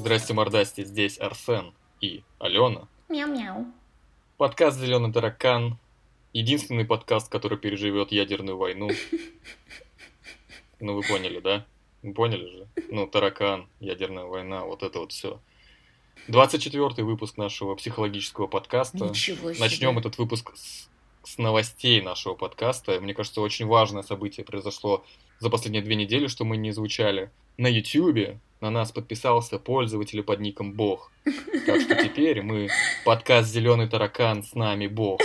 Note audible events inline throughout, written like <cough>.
Здрасте, мордасти, здесь Арсен и Алена. Мяу-мяу. Подкаст «Зеленый таракан». Единственный подкаст, который переживет ядерную войну. <laughs> Ну, вы поняли, да? Вы поняли же? Ну, таракан, ядерная война, вот это вот все. 24 выпуск нашего психологического подкаста. Ничего себе. Начнем этот выпуск с, с новостей нашего подкаста. Мне кажется, очень важное событие произошло за последние две недели, что мы не звучали. На YouTube на нас подписался пользователь под ником Бог. Так что теперь мы подкаст Зеленый таракан с нами Бог.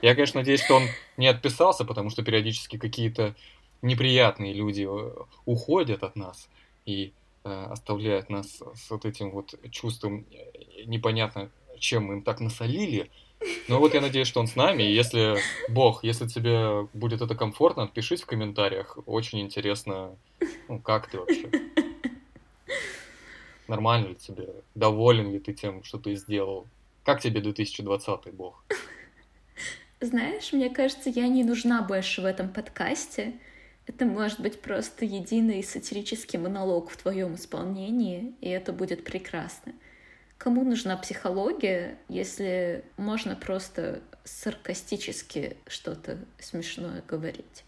Я, конечно, надеюсь, что он не отписался, потому что периодически какие-то неприятные люди э, уходят от нас и э, оставляют нас с вот этим вот чувством э, непонятно, чем мы им так насолили. Но вот я надеюсь, что он с нами. Если, Бог, если тебе будет это комфортно, отпишись в комментариях. Очень интересно, ну, как ты вообще? Нормально ли тебе? Доволен ли ты тем, что ты сделал? Как тебе 2020, Бог? Знаешь, мне кажется, я не нужна больше в этом подкасте. Это может быть просто единый сатирический монолог в твоем исполнении, и это будет прекрасно. Кому нужна психология, если можно просто саркастически что-то смешное говорить?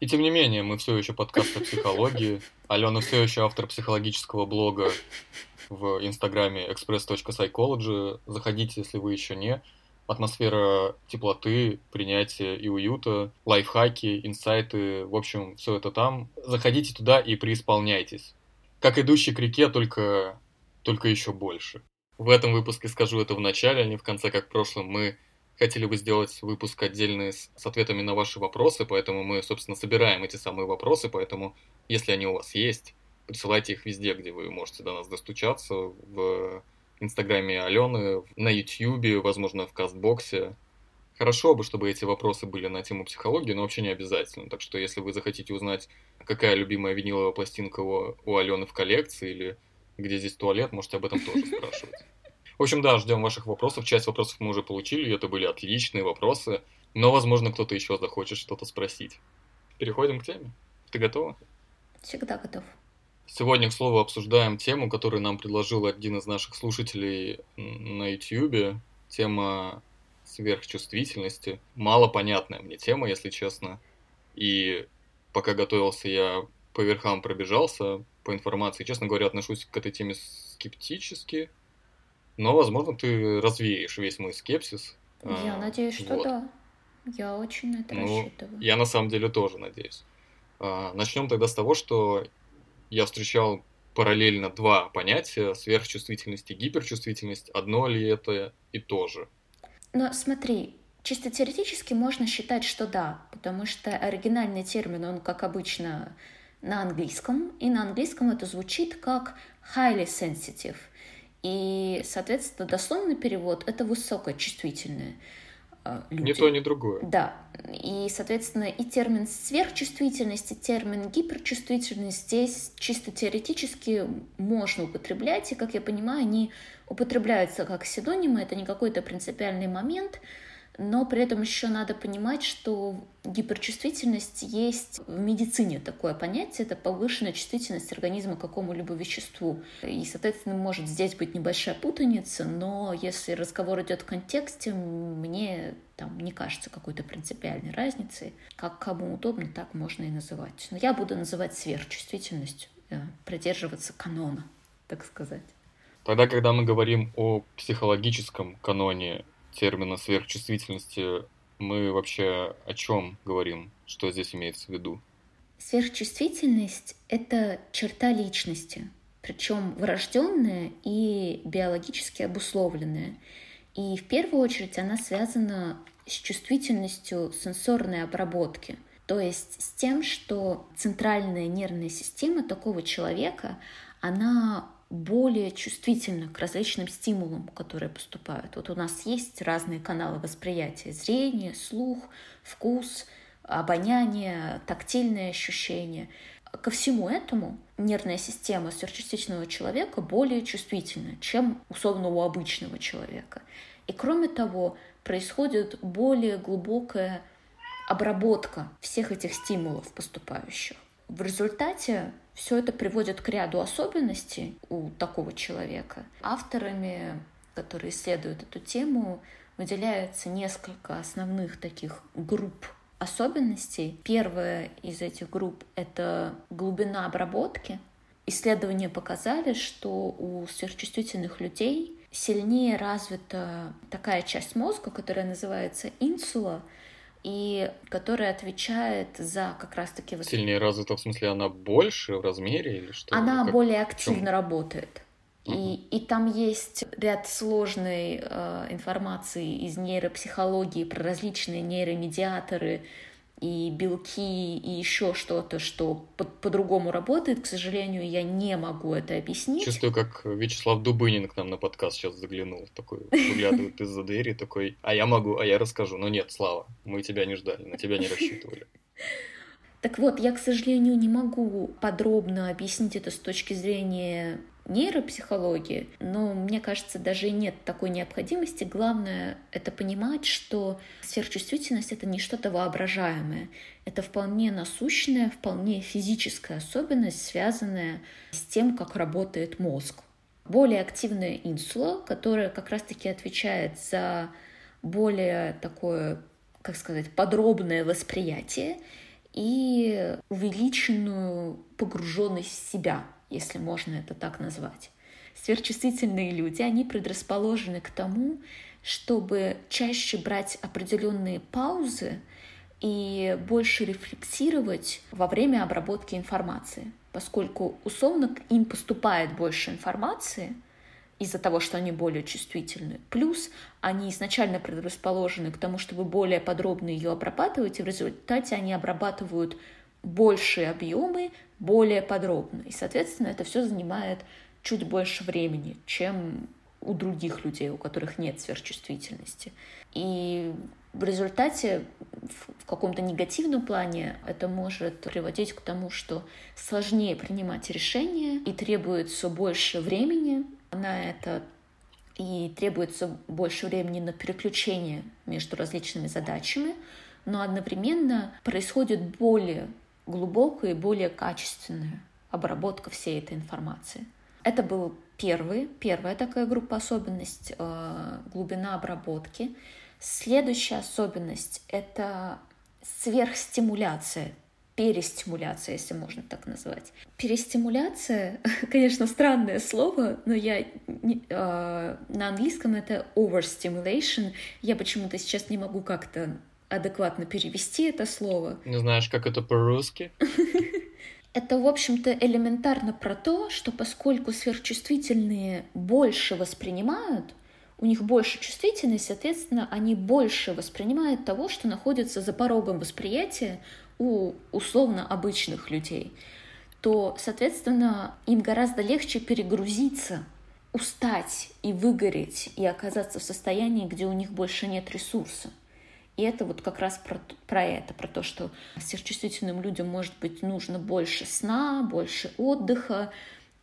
И тем не менее, мы все еще подкаст о психологии. <laughs> Алена все еще автор психологического блога в инстаграме express.psychology. Заходите, если вы еще не. Атмосфера теплоты, принятия и уюта, лайфхаки, инсайты, в общем, все это там. Заходите туда и преисполняйтесь. Как идущий к реке, только, только еще больше. В этом выпуске скажу это в начале, а не в конце, как в прошлом. Мы хотели бы сделать выпуск отдельный с, с ответами на ваши вопросы, поэтому мы, собственно, собираем эти самые вопросы, поэтому, если они у вас есть, присылайте их везде, где вы можете до нас достучаться, в инстаграме Алены, на ютьюбе, возможно, в кастбоксе. Хорошо бы, чтобы эти вопросы были на тему психологии, но вообще не обязательно. Так что, если вы захотите узнать, какая любимая виниловая пластинка у, у Алены в коллекции, или где здесь туалет, можете об этом тоже спрашивать. В общем, да, ждем ваших вопросов. Часть вопросов мы уже получили, это были отличные вопросы. Но, возможно, кто-то еще захочет что-то спросить. Переходим к теме. Ты готова? Всегда готов. Сегодня, к слову, обсуждаем тему, которую нам предложил один из наших слушателей на YouTube. Тема сверхчувствительности. Мало понятная мне тема, если честно. И пока готовился, я по верхам пробежался по информации. Честно говоря, отношусь к этой теме скептически. Но, возможно, ты развеешь весь мой скепсис. Я а, надеюсь, что вот. да. Я очень на это ну, рассчитываю. Я на самом деле тоже надеюсь. А, начнем тогда с того, что я встречал параллельно два понятия сверхчувствительность и гиперчувствительность. Одно ли это и то же? Но смотри, чисто теоретически можно считать, что да, потому что оригинальный термин, он, как обычно, на английском, и на английском это звучит как highly sensitive – и, соответственно, дословный перевод — это высокочувствительные э, люди. Ни то, ни другое. Да. И, соответственно, и термин сверхчувствительность, и термин гиперчувствительность здесь чисто теоретически можно употреблять, и, как я понимаю, они употребляются как синонимы, это не какой-то принципиальный момент, но при этом еще надо понимать, что гиперчувствительность есть в медицине такое понятие, это повышенная чувствительность организма к какому-либо веществу. И, соответственно, может здесь быть небольшая путаница, но если разговор идет в контексте, мне там не кажется какой-то принципиальной разницы. Как кому удобно, так можно и называть. Но я буду называть сверхчувствительностью, э, придерживаться канона, так сказать. Тогда, когда мы говорим о психологическом каноне термина сверхчувствительности мы вообще о чем говорим? Что здесь имеется в виду? Сверхчувствительность — это черта личности, причем врожденная и биологически обусловленная. И в первую очередь она связана с чувствительностью сенсорной обработки, то есть с тем, что центральная нервная система такого человека, она более чувствительна к различным стимулам, которые поступают. Вот у нас есть разные каналы восприятия. Зрение, слух, вкус, обоняние, тактильные ощущения. Ко всему этому нервная система сверхчувствительного человека более чувствительна, чем условно у обычного человека. И кроме того, происходит более глубокая обработка всех этих стимулов поступающих. В результате Все это приводит к ряду особенностей у такого человека. Авторами, которые исследуют эту тему, выделяется несколько основных таких групп особенностей. Первая из этих групп — это глубина обработки. Исследования показали, что у сверхчувствительных людей сильнее развита такая часть мозга, которая называется инсула, и которая отвечает за как раз-таки... Сильнее развита, в смысле, она больше в размере или что? Она как... более активно работает. И, и там есть ряд сложной э, информации из нейропсихологии про различные нейромедиаторы и белки и еще что-то, что по- по-другому работает. К сожалению, я не могу это объяснить. Чувствую, как Вячеслав Дубынин к нам на подкаст сейчас заглянул, такой выглядывает из-за двери, такой, а я могу, а я расскажу. Но нет, Слава, мы тебя не ждали, на тебя не рассчитывали. Так вот, я, к сожалению, не могу подробно объяснить это с точки зрения нейропсихологии, но мне кажется, даже нет такой необходимости. Главное — это понимать, что сверхчувствительность — это не что-то воображаемое. Это вполне насущная, вполне физическая особенность, связанная с тем, как работает мозг. Более активная инсула, которая как раз-таки отвечает за более такое, как сказать, подробное восприятие и увеличенную погруженность в себя — если можно это так назвать. Сверхчувствительные люди, они предрасположены к тому, чтобы чаще брать определенные паузы и больше рефлексировать во время обработки информации, поскольку условно им поступает больше информации из-за того, что они более чувствительны. Плюс они изначально предрасположены к тому, чтобы более подробно ее обрабатывать, и в результате они обрабатывают большие объемы более подробно. И, соответственно, это все занимает чуть больше времени, чем у других людей, у которых нет сверхчувствительности. И в результате в каком-то негативном плане это может приводить к тому, что сложнее принимать решения и требуется больше времени на это, и требуется больше времени на переключение между различными задачами, но одновременно происходит более глубокая и более качественная обработка всей этой информации. Это был первый, первая такая группа особенность э, глубина обработки. Следующая особенность — это сверхстимуляция, перестимуляция, если можно так назвать. Перестимуляция, <laughs> конечно, странное слово, но я э, на английском это overstimulation. Я почему-то сейчас не могу как-то адекватно перевести это слово. Не знаешь, как это по-русски? <laughs> Это, в общем-то, элементарно про то, что поскольку сверхчувствительные больше воспринимают, у них больше чувствительность, соответственно, они больше воспринимают того, что находится за порогом восприятия у условно обычных людей, то, соответственно, им гораздо легче перегрузиться, устать и выгореть, и оказаться в состоянии, где у них больше нет ресурса. И это вот как раз про, про это, про то, что сверхчувствительным людям, может быть, нужно больше сна, больше отдыха,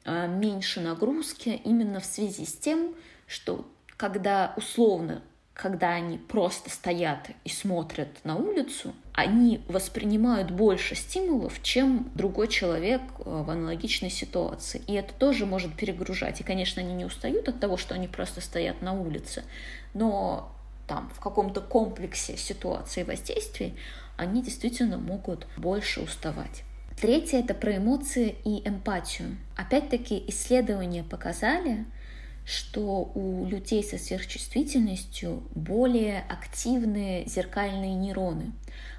а, меньше нагрузки, именно в связи с тем, что когда условно, когда они просто стоят и смотрят на улицу, они воспринимают больше стимулов, чем другой человек а, в аналогичной ситуации. И это тоже может перегружать. И, конечно, они не устают от того, что они просто стоят на улице, но там, в каком-то комплексе ситуаций и воздействий, они действительно могут больше уставать. Третье — это про эмоции и эмпатию. Опять-таки исследования показали, что у людей со сверхчувствительностью более активные зеркальные нейроны.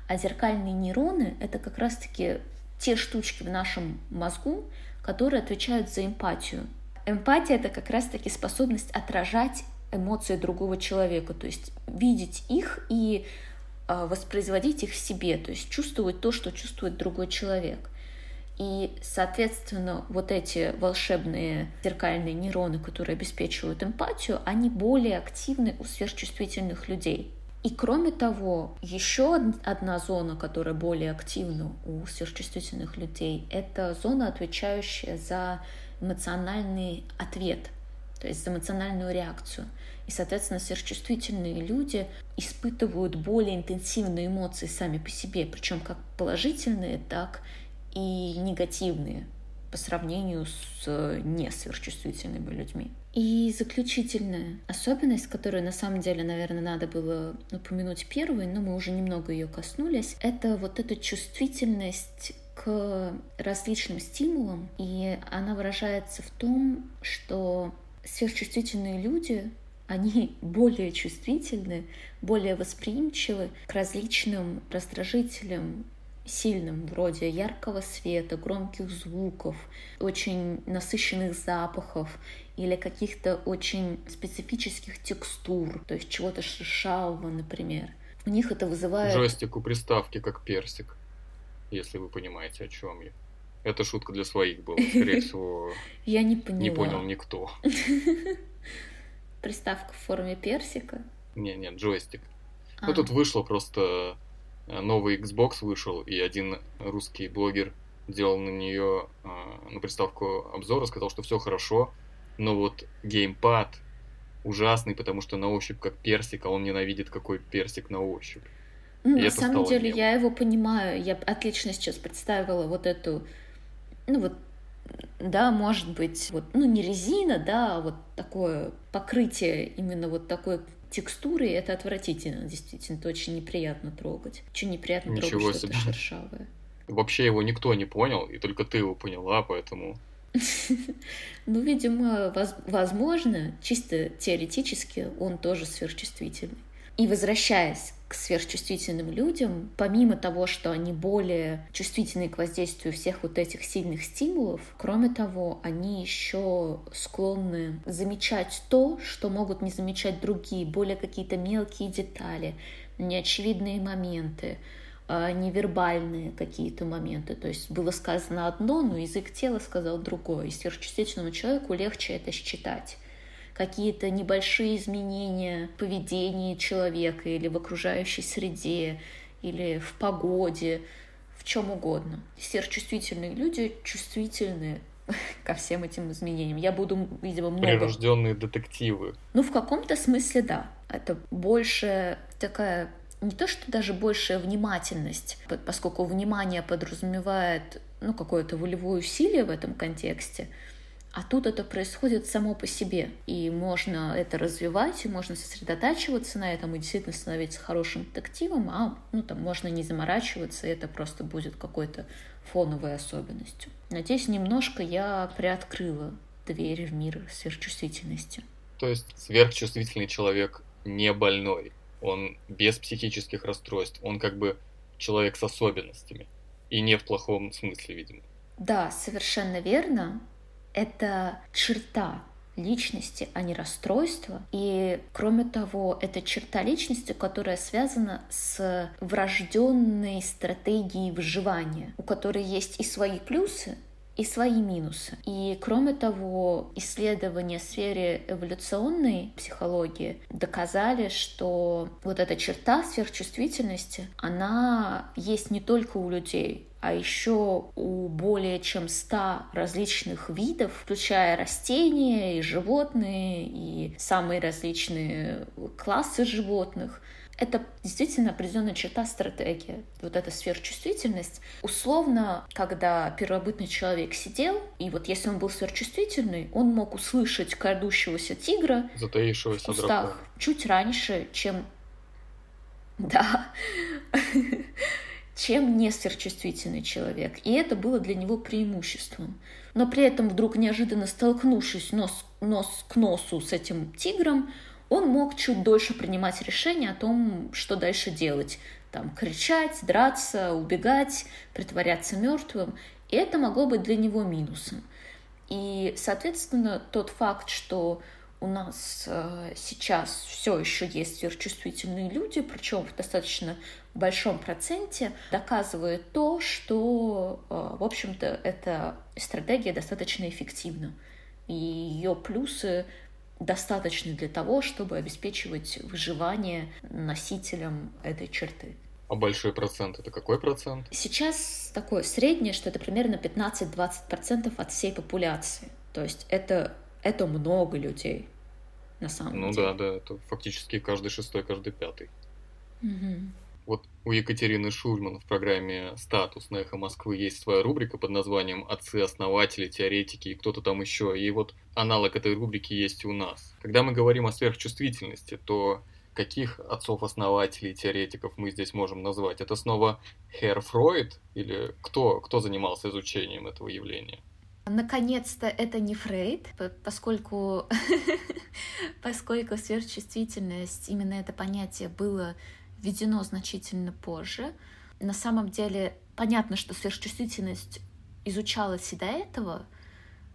А зеркальные нейроны — это как раз-таки те штучки в нашем мозгу, которые отвечают за эмпатию. Эмпатия — это как раз-таки способность отражать эмоции другого человека, то есть видеть их и а, воспроизводить их в себе, то есть чувствовать то, что чувствует другой человек. И, соответственно, вот эти волшебные зеркальные нейроны, которые обеспечивают эмпатию, они более активны у сверхчувствительных людей. И кроме того, еще одна зона, которая более активна у сверхчувствительных людей, это зона, отвечающая за эмоциональный ответ, то есть за эмоциональную реакцию. И, соответственно, сверхчувствительные люди испытывают более интенсивные эмоции сами по себе, причем как положительные, так и негативные. по сравнению с э, несверхчувствительными людьми. И заключительная особенность, которую на самом деле, наверное, надо было упомянуть первой, но мы уже немного ее коснулись, это вот эта чувствительность к различным стимулам, и она выражается в том, что сверхчувствительные люди они более чувствительны, более восприимчивы к различным раздражителям, сильным, вроде яркого света, громких звуков, очень насыщенных запахов или каких-то очень специфических текстур, то есть чего-то шершавого, например. У них это вызывает... Джойстик у приставки как персик, если вы понимаете, о чем я. Это шутка для своих была, скорее <laughs> всего. Я не поняла. Не понял никто. <laughs> Приставка в форме персика? Не, не, джойстик. Ну тут вышло просто Э, новый Xbox вышел, и один русский блогер делал на нее, э, на приставку обзор, сказал, что все хорошо, но вот геймпад ужасный, потому что на ощупь как персик, а он ненавидит какой персик на ощупь. Ну, на самом деле мемом. я его понимаю, я отлично сейчас представила вот эту, ну вот, да, может быть, вот, ну не резина, да, а вот такое покрытие именно вот такой текстуры это отвратительно, действительно, это очень неприятно трогать. Очень неприятно Ничего трогать что-то шершавое. Вообще его никто не понял, и только ты его поняла, поэтому... <laughs> Ну, видимо, возможно, чисто теоретически он тоже сверхчувствительный. И возвращаясь к сверхчувствительным людям, помимо того, что они более чувствительны к воздействию всех вот этих сильных стимулов, кроме того, они еще склонны замечать то, что могут не замечать другие, более какие-то мелкие детали, неочевидные моменты, а, невербальные какие-то моменты. То есть было сказано одно, но язык тела сказал другое. И сверхчувствительному человеку легче это считать какие-то небольшие изменения в поведении человека или в окружающей среде, или в погоде, в чем угодно. Сверхчувствительные люди чувствительны <laughs> ко всем этим изменениям. Я буду, видимо, много... Прирожденные детективы. Ну, в каком-то смысле, да. Это больше такая не то, что даже большая внимательность, поскольку внимание подразумевает ну, какое-то волевое усилие в этом контексте, а тут это происходит само по себе, и можно это развивать, и можно сосредотачиваться на этом, и действительно становиться хорошим детективом, а ну, там можно не заморачиваться, и это просто будет какой-то фоновой особенностью. Надеюсь, немножко я приоткрыла дверь в мир сверхчувствительности. То есть сверхчувствительный человек не больной, он без психических расстройств, он как бы человек с особенностями, и не в плохом смысле, видимо. Да, совершенно верно это черта личности, а не расстройство. И кроме того, это черта личности, которая связана с врожденной стратегией выживания, у которой есть и свои плюсы, и свои минусы. И кроме того, исследования в сфере эволюционной психологии доказали, что вот эта черта сверхчувствительности, она есть не только у людей, а еще у более чем 100 различных видов, включая растения и животные, и самые различные классы животных. Это действительно определенная черта стратегии. Вот эта сверхчувствительность. Условно, когда первобытный человек сидел, и вот если он был сверхчувствительный, он мог услышать крадущегося тигра в кустах чуть раньше, чем... <laughs> Да чем не сверхчувствительный человек. И это было для него преимуществом. Но при этом вдруг неожиданно столкнувшись нос, нос к носу с этим тигром, он мог чуть дольше принимать решение о том, что дальше делать. Там кричать, драться, убегать, притворяться мертвым. И это могло быть для него минусом. И, соответственно, тот факт, что у нас э, сейчас все еще есть сверхчувствительные люди, причем в достаточно большом проценте, доказывает то, что, э, в общем-то, эта стратегия достаточно эффективна. И ее плюсы достаточны для того, чтобы обеспечивать выживание носителям этой черты. А большой процент это какой процент? Сейчас такое среднее, что это примерно 15-20% от всей популяции. То есть это, это много людей на самом ну, деле. Ну да, да, это фактически каждый шестой, каждый пятый. Угу. Вот у Екатерины Шульман в программе «Статус» на «Эхо Москвы» есть своя рубрика под названием «Отцы-основатели, теоретики» и кто-то там еще. И вот аналог этой рубрики есть у нас. Когда мы говорим о сверхчувствительности, то каких отцов-основателей, теоретиков мы здесь можем назвать? Это снова Хер Фройд или кто, кто занимался изучением этого явления? Наконец-то это не Фрейд, поскольку, <laughs> поскольку сверхчувствительность, именно это понятие было введено значительно позже. На самом деле понятно, что сверхчувствительность изучалась и до этого,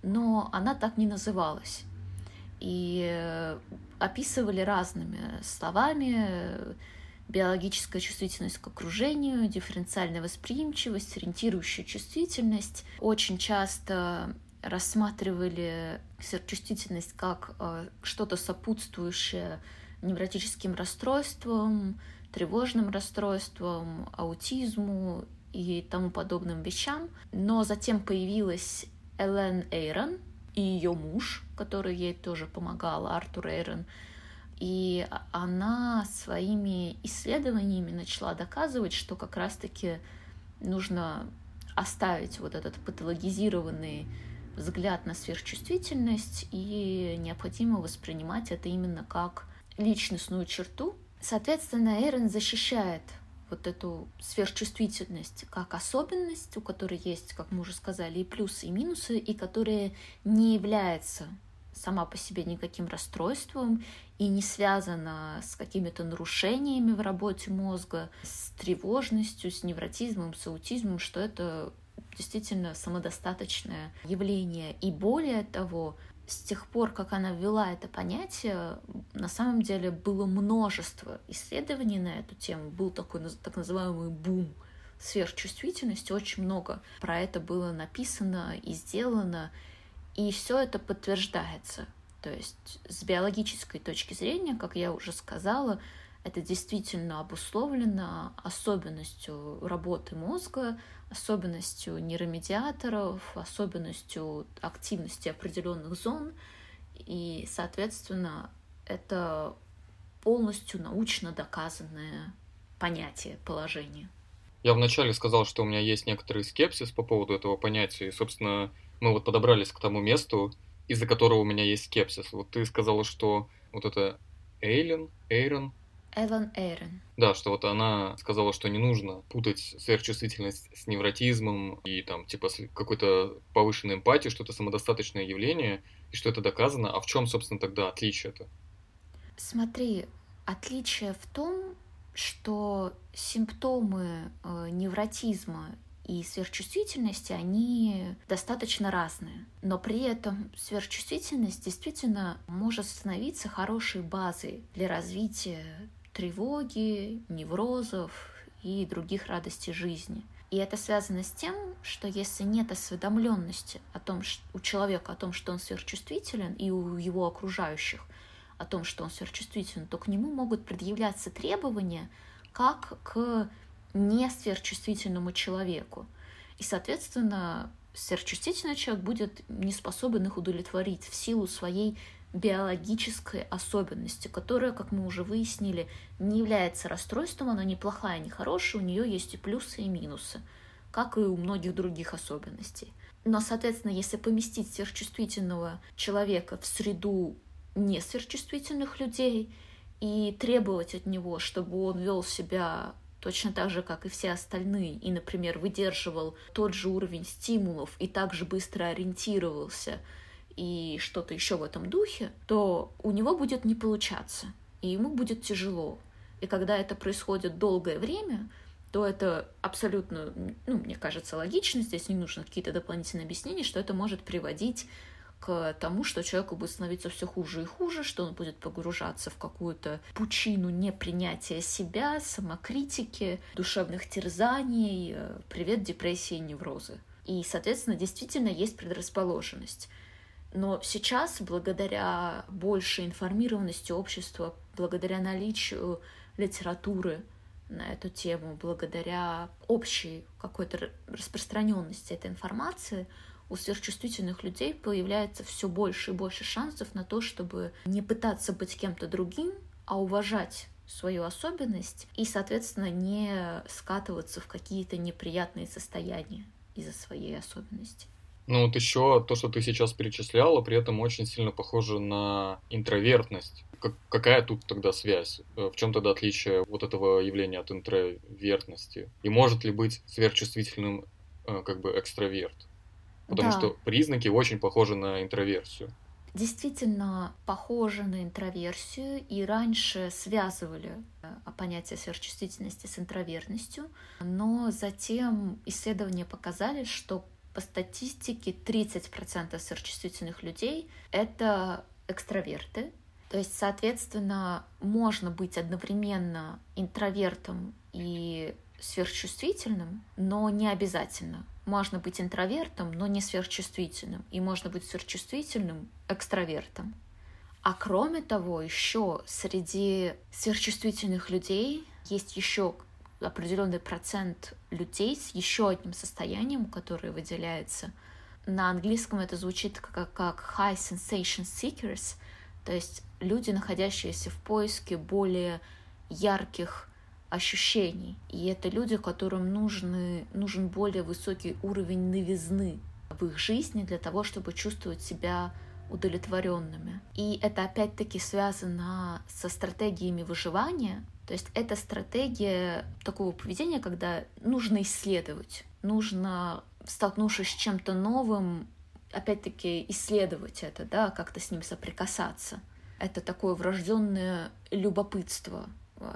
но она так не называлась. И э, описывали разными словами биологическая чувствительность к окружению, дифференциальная восприимчивость, ориентирующая чувствительность. Очень часто рассматривали сверхчувствительность как э, что-то сопутствующее невротическим расстройствам, тревожным расстройствам, аутизму и тому подобным вещам. Но затем появилась Элен Эйрон и ее муж, который ей тоже помогал, Артур Эйрон. И она своими исследованиями начала доказывать, что как раз-таки нужно оставить вот этот патологизированный взгляд на сверхчувствительность и необходимо воспринимать это именно как личностную черту, Соответственно, Эйрон защищает вот эту сверхчувствительность как особенность, у которой есть, как мы уже сказали, и плюсы, и минусы, и которая не является сама по себе никаким расстройством и не связана с какими-то нарушениями в работе мозга, с тревожностью, с невротизмом, с аутизмом, что это действительно самодостаточное явление. И более того, с тех пор, как она ввела это понятие, на самом деле было множество исследований на эту тему. Был такой так называемый бум сверхчувствительности, очень много про это было написано и сделано, и все это подтверждается. То есть с биологической точки зрения, как я уже сказала, это действительно обусловлено особенностью работы мозга, особенностью нейромедиаторов, особенностью активности определенных зон. И, соответственно, это полностью научно доказанное понятие, положение. Я вначале сказал, что у меня есть некоторый скепсис по поводу этого понятия, и, собственно, мы вот подобрались к тому месту, из-за которого у меня есть скепсис. Вот ты сказала, что вот это Эйлен, Эйрон, Эван Эйрон. Да, что вот она сказала, что не нужно путать сверхчувствительность с невротизмом и там типа какой-то повышенной эмпатией, что это самодостаточное явление, и что это доказано. А в чем, собственно, тогда отличие это? Смотри, отличие в том, что симптомы э, невротизма и сверхчувствительности, они достаточно разные. Но при этом сверхчувствительность действительно может становиться хорошей базой для развития тревоги, неврозов и других радостей жизни. И это связано с тем, что если нет осведомленности о том, у человека о том, что он сверхчувствителен, и у его окружающих о том, что он сверхчувствителен, то к нему могут предъявляться требования как к несверхчувствительному человеку. И, соответственно, сверхчувствительный человек будет не способен их удовлетворить в силу своей биологической особенности, которая, как мы уже выяснили, не является расстройством, она не плохая, не хорошая, у нее есть и плюсы, и минусы, как и у многих других особенностей. Но, соответственно, если поместить сверхчувствительного человека в среду несверхчувствительных людей и требовать от него, чтобы он вел себя точно так же, как и все остальные, и, например, выдерживал тот же уровень стимулов и также быстро ориентировался и что-то еще в этом духе, то у него будет не получаться, и ему будет тяжело. И когда это происходит долгое время, то это абсолютно, ну, мне кажется, логично, здесь не нужно какие-то дополнительные объяснения, что это может приводить к тому, что человеку будет становиться все хуже и хуже, что он будет погружаться в какую-то пучину непринятия себя, самокритики, душевных терзаний, э, привет депрессии и неврозы. И, соответственно, действительно есть предрасположенность. Но сейчас, благодаря большей информированности общества, благодаря наличию литературы на эту тему, благодаря общей какой-то распространенности этой информации, у сверхчувствительных людей появляется все больше и больше шансов на то, чтобы не пытаться быть кем-то другим, а уважать свою особенность и, соответственно, не скатываться в какие-то неприятные состояния из-за своей особенности. Ну вот еще то, что ты сейчас перечисляла, при этом очень сильно похоже на интровертность. Как, какая тут тогда связь? Э, в чем тогда отличие вот этого явления от интровертности? И может ли быть сверхчувствительным э, как бы экстраверт? Потому да. что признаки очень похожи на интроверсию действительно похожи на интроверсию и раньше связывали э, понятие сверхчувствительности с интровертностью, но затем исследования показали, что по статистике 30% сверхчувствительных людей — это экстраверты. То есть, соответственно, можно быть одновременно интровертом и сверхчувствительным, но не обязательно. Можно быть интровертом, но не сверхчувствительным. И можно быть сверхчувствительным экстравертом. А кроме того, еще среди сверхчувствительных людей есть еще определенный процент людей с еще одним состоянием, которое выделяется. На английском это звучит как, как high sensation seekers, то есть люди, находящиеся в поиске более ярких ощущений. И это люди, которым нужны, нужен более высокий уровень новизны в их жизни для того, чтобы чувствовать себя удовлетворенными. И это опять-таки связано со стратегиями выживания. То есть это стратегия такого поведения, когда нужно исследовать, нужно, столкнувшись с чем-то новым, опять-таки исследовать это, да, как-то с ним соприкасаться. Это такое врожденное любопытство,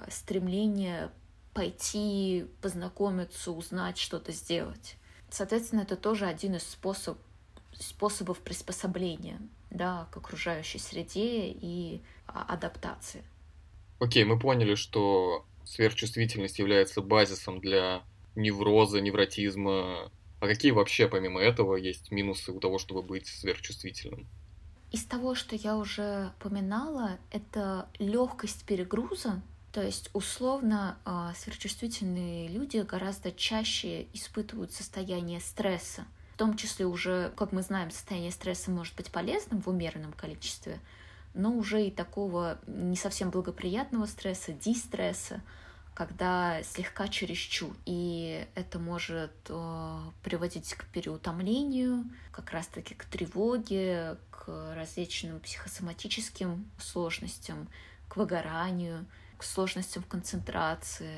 стремление пойти, познакомиться, узнать, что-то сделать. Соответственно, это тоже один из способ, способов приспособления да, к окружающей среде и а, адаптации. Окей, мы поняли, что сверхчувствительность является базисом для невроза, невротизма. А какие вообще, помимо этого, есть минусы у того, чтобы быть сверхчувствительным? Из того, что я уже упоминала, это легкость перегруза, то есть, условно, а, сверхчувствительные люди гораздо чаще испытывают состояние стресса. В том числе уже, как мы знаем, состояние стресса может быть полезным в умеренном количестве, но уже и такого не совсем благоприятного стресса, дистресса, когда слегка чересчур. И это может э, приводить к переутомлению, как раз-таки к тревоге, к различным психосоматическим сложностям, к выгоранию к сложностям в концентрации,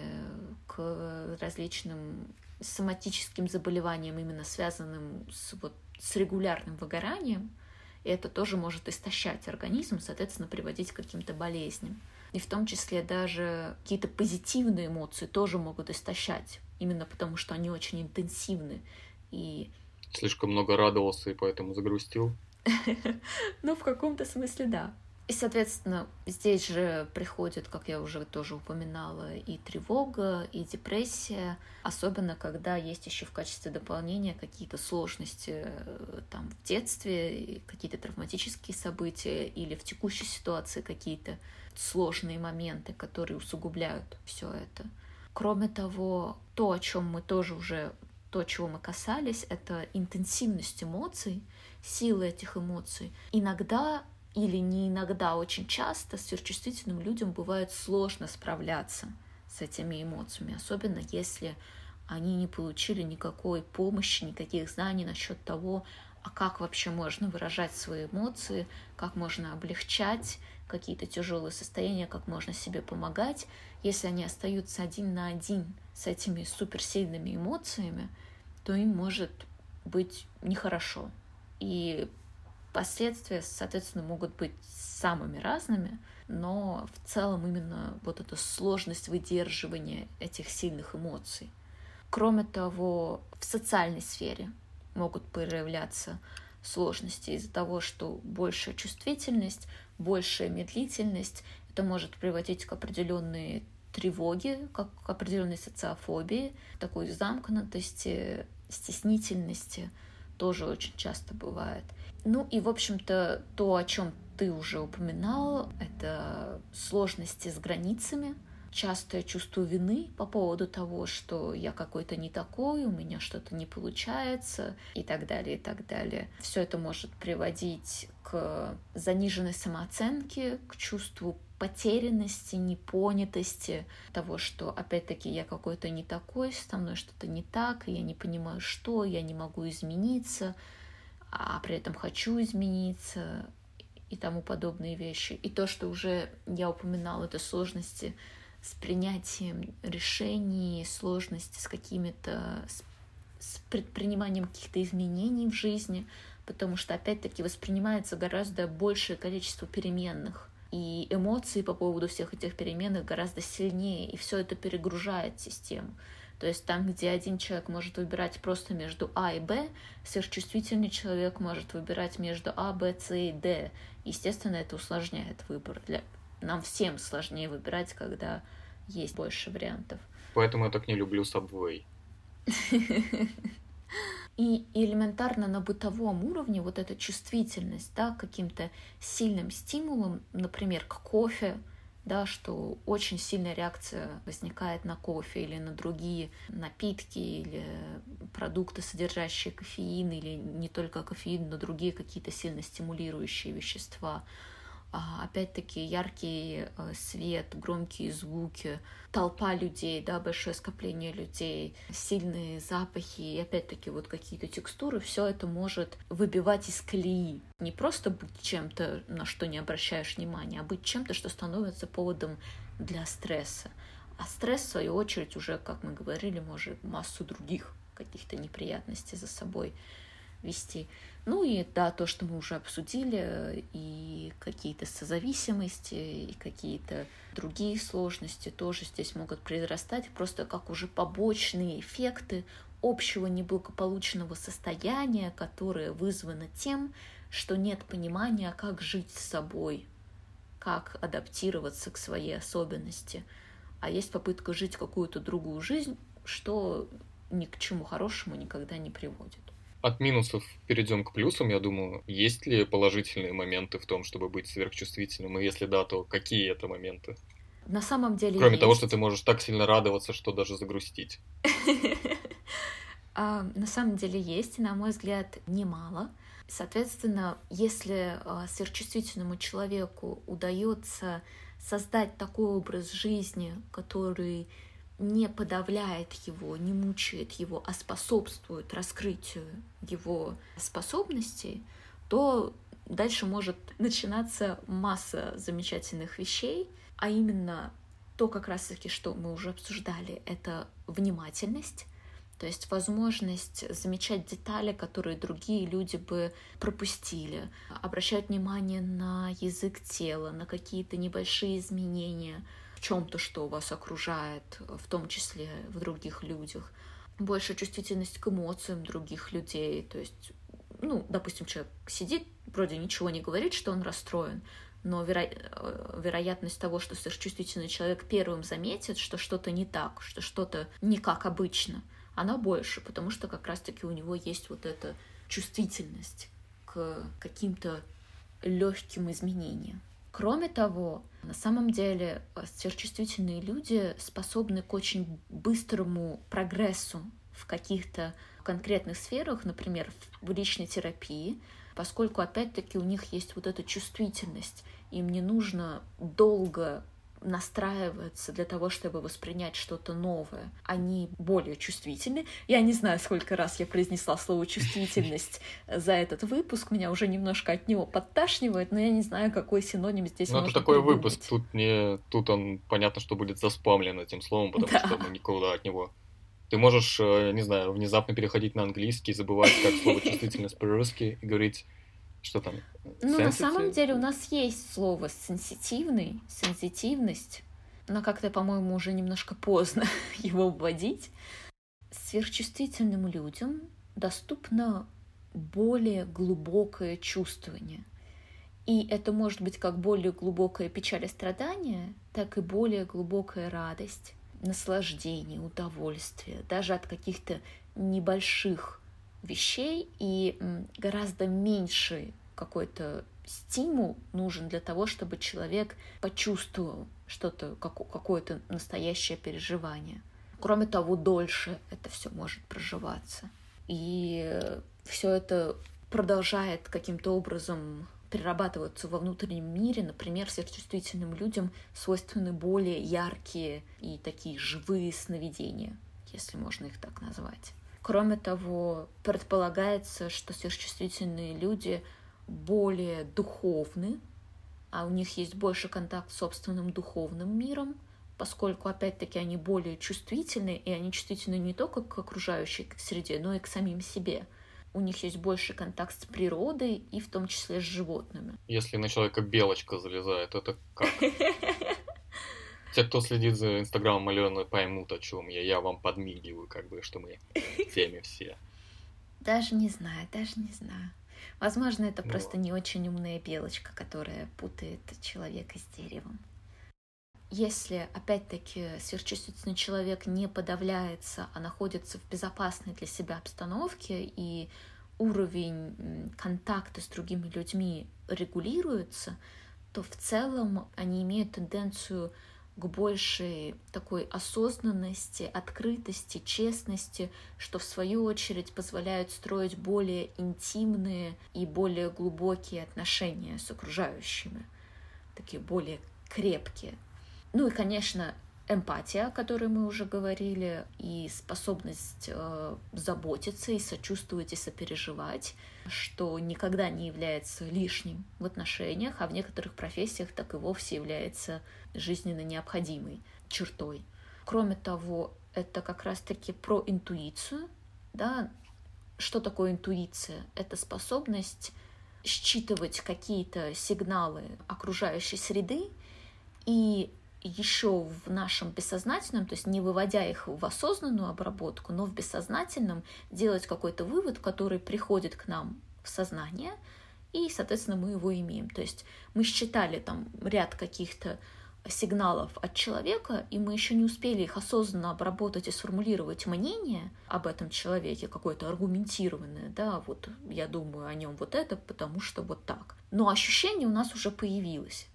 к различным соматическим заболеваниям, именно связанным с, вот, с регулярным выгоранием. И это тоже может истощать организм, соответственно, приводить к каким-то болезням. И в том числе даже какие-то позитивные эмоции тоже могут истощать, именно потому что они очень интенсивны. И... Слишком много радовался и поэтому загрустил? <laughs> Ну, в каком-то смысле, да. И, соответственно, здесь же приходит, как я уже тоже упоминала, и тревога, и депрессия, особенно когда есть еще в качестве дополнения какие-то сложности э, там в детстве, какие-то травматические события или в текущей ситуации какие-то сложные моменты, которые усугубляют все это. Кроме того, то, о чем мы тоже уже, то, чего мы касались, это интенсивность эмоций, сила этих эмоций. Иногда или не иногда, а очень часто сверхчувствительным людям бывает сложно справляться с этими эмоциями, особенно если они не получили никакой помощи, никаких знаний насчет того, а как вообще можно выражать свои эмоции, как можно облегчать какие-то тяжелые состояния, как можно себе помогать. Если они остаются один на один с этими суперсильными эмоциями, то им может быть нехорошо. И Последствия, соответственно, могут быть самыми разными, но в целом именно вот эта сложность выдерживания этих сильных эмоций. Кроме того, в социальной сфере могут проявляться сложности из-за того, что большая чувствительность, большая медлительность, это может приводить к определенной тревоге, как к определенной социофобии, такой замкнутости, стеснительности тоже очень часто бывает. Ну и, в общем-то, то, о чем ты уже упоминал, это сложности с границами. частое чувство вины по поводу того, что я какой-то не такой, у меня что-то не получается и так далее, и так далее. Все это может приводить к заниженной самооценке, к чувству потерянности, непонятости, того, что, опять-таки, я какой-то не такой, со мной что-то не так, я не понимаю, что, я не могу измениться, а при этом хочу измениться и тому подобные вещи. И то, что уже я упоминала, это сложности с принятием решений, сложности с какими-то с, с предприниманием каких-то изменений в жизни, потому что опять-таки воспринимается гораздо большее количество переменных. И эмоции по поводу всех этих переменных гораздо сильнее, и все это перегружает систему. То есть там, где один человек может выбирать просто между А и Б, сверхчувствительный человек может выбирать между А, Б, С и Д. Естественно, это усложняет выбор. Для... Нам всем сложнее выбирать, когда есть больше вариантов. Поэтому я так не люблю Subway. <laughs> И элементарно на бытовом уровне вот эта чувствительность да, к каким-то сильным стимулам, например, к кофе, да, что очень сильная реакция возникает на кофе или на другие напитки или продукты, содержащие кофеин, или не только кофеин, но другие какие-то сильно стимулирующие вещества. А, опять-таки яркий э, свет, громкие звуки, толпа людей, да, большое скопление людей, сильные запахи и опять-таки вот какие-то текстуры, все это может выбивать из колеи. Не просто быть чем-то, на что не обращаешь внимания, а быть чем-то, что становится поводом для стресса. А стресс, в свою очередь, уже, как мы говорили, может массу других каких-то неприятностей за собой вести. Ну и да, то, что мы уже обсудили, и какие-то созависимости, и какие-то другие сложности тоже здесь могут произрастать, просто как уже побочные эффекты общего неблагополучного состояния, которое вызвано тем, что нет понимания, как жить с собой, как адаптироваться к своей особенности. А есть попытка жить какую-то другую жизнь, что ни к чему хорошему никогда не приводит от минусов перейдем к плюсам, я думаю. Есть ли положительные моменты в том, чтобы быть сверхчувствительным? И если да, то какие это моменты? На самом деле Кроме есть. того, что ты можешь так сильно радоваться, что даже загрустить. <laughs> А, на самом деле есть, и, на мой взгляд, немало. Соответственно, если а, сверхчувствительному человеку удается создать такой образ жизни, который не подавляет его, не мучает его, а способствует раскрытию его способностей, то дальше может начинаться масса замечательных вещей, а именно то как раз-таки, что мы уже обсуждали, это внимательность, то есть возможность замечать детали, которые другие люди бы пропустили, обращать внимание на язык тела, на какие-то небольшие изменения — чем-то, что вас окружает, в том числе в других людях. Больше чувствительность к эмоциям других людей. То есть, ну, допустим, человек сидит, вроде ничего не говорит, что он расстроен, но веро... Э, вероятность того, что сверхчувствительный человек первым заметит, что что-то не так, что что-то не как обычно, она больше, потому что как раз-таки у него есть вот эта чувствительность к каким-то легким изменениям. Кроме того, на самом деле э, сверхчувствительные люди способны к очень быстрому прогрессу в каких-то конкретных сферах, например, в личной терапии, поскольку опять-таки у них есть вот эта чувствительность, им не нужно долго настраиваются для того, чтобы воспринять что-то новое. Они более чувствительны. Я не знаю, сколько раз я произнесла слово «чувствительность» за этот выпуск. Меня уже немножко от него подташнивает, но я не знаю, какой синоним здесь Ну, это такой придумать. выпуск. Тут, не... Тут он, понятно, что будет заспамлен этим словом, потому да. что мы никуда от него ты можешь, э, не знаю, внезапно переходить на английский, забывать, как слово чувствительность по-русски и говорить что там? Ну, на самом деле у нас есть слово сенситивный, сенситивность, но как-то, по-моему, уже немножко поздно <laughs> его вводить. Сверхчувствительным людям доступно более глубокое чувствование. И это может быть как более глубокая печаль и страдание, так и более глубокая радость, наслаждение, удовольствие, даже от каких-то небольших вещей и гораздо меньше какой-то стимул нужен для того, чтобы человек почувствовал что-то, какое-то настоящее переживание. Кроме того, дольше это все может проживаться. И все это продолжает каким-то образом перерабатываться во внутреннем мире. Например, сверхчувствительным людям свойственны более яркие и такие живые сновидения, если можно их так назвать. Кроме того, предполагается, что сверхчувствительные люди более духовны, а у них есть больше контакт с собственным духовным миром, поскольку, опять-таки, они более чувствительны, и они чувствительны не только к окружающей среде, но и к самим себе. У них есть больше контакт с природой и в том числе с животными. Если на человека белочка залезает, это как? <laughs> Те, кто следит за инстаграмом Алены, поймут, о чем я. Я вам подмигиваю, как бы, что мы в <laughs> теме все. Даже не знаю, даже не знаю. Возможно, это ну, просто не очень умная белочка, которая путает человека с деревом. Если, опять-таки, сверхчувствительный человек не подавляется, а находится в безопасной для себя обстановке, и уровень контакта с другими людьми регулируется, то в целом они имеют тенденцию к большей такой осознанности, открытости, честности, что в свою очередь позволяет строить более интимные и более глубокие отношения с окружающими, такие более крепкие. Ну и, конечно, эмпатия, о которой мы уже говорили, и способность э, заботиться и сочувствовать и сопереживать, что никогда не является лишним в отношениях, а в некоторых профессиях так и вовсе является жизненно необходимой чертой. Кроме того, это как раз-таки про интуицию, да, что такое интуиция? Это способность считывать какие-то сигналы окружающей среды и еще в нашем бессознательном, то есть не выводя их в осознанную обработку, но в бессознательном делать какой-то вывод, который приходит к нам в сознание, и, соответственно, мы его имеем. То есть мы считали там ряд каких-то сигналов от человека, и мы еще не успели их осознанно обработать и сформулировать мнение об этом человеке, какое-то аргументированное, да, вот я думаю о нем вот это, потому что вот так. Но ощущение у нас уже появилось.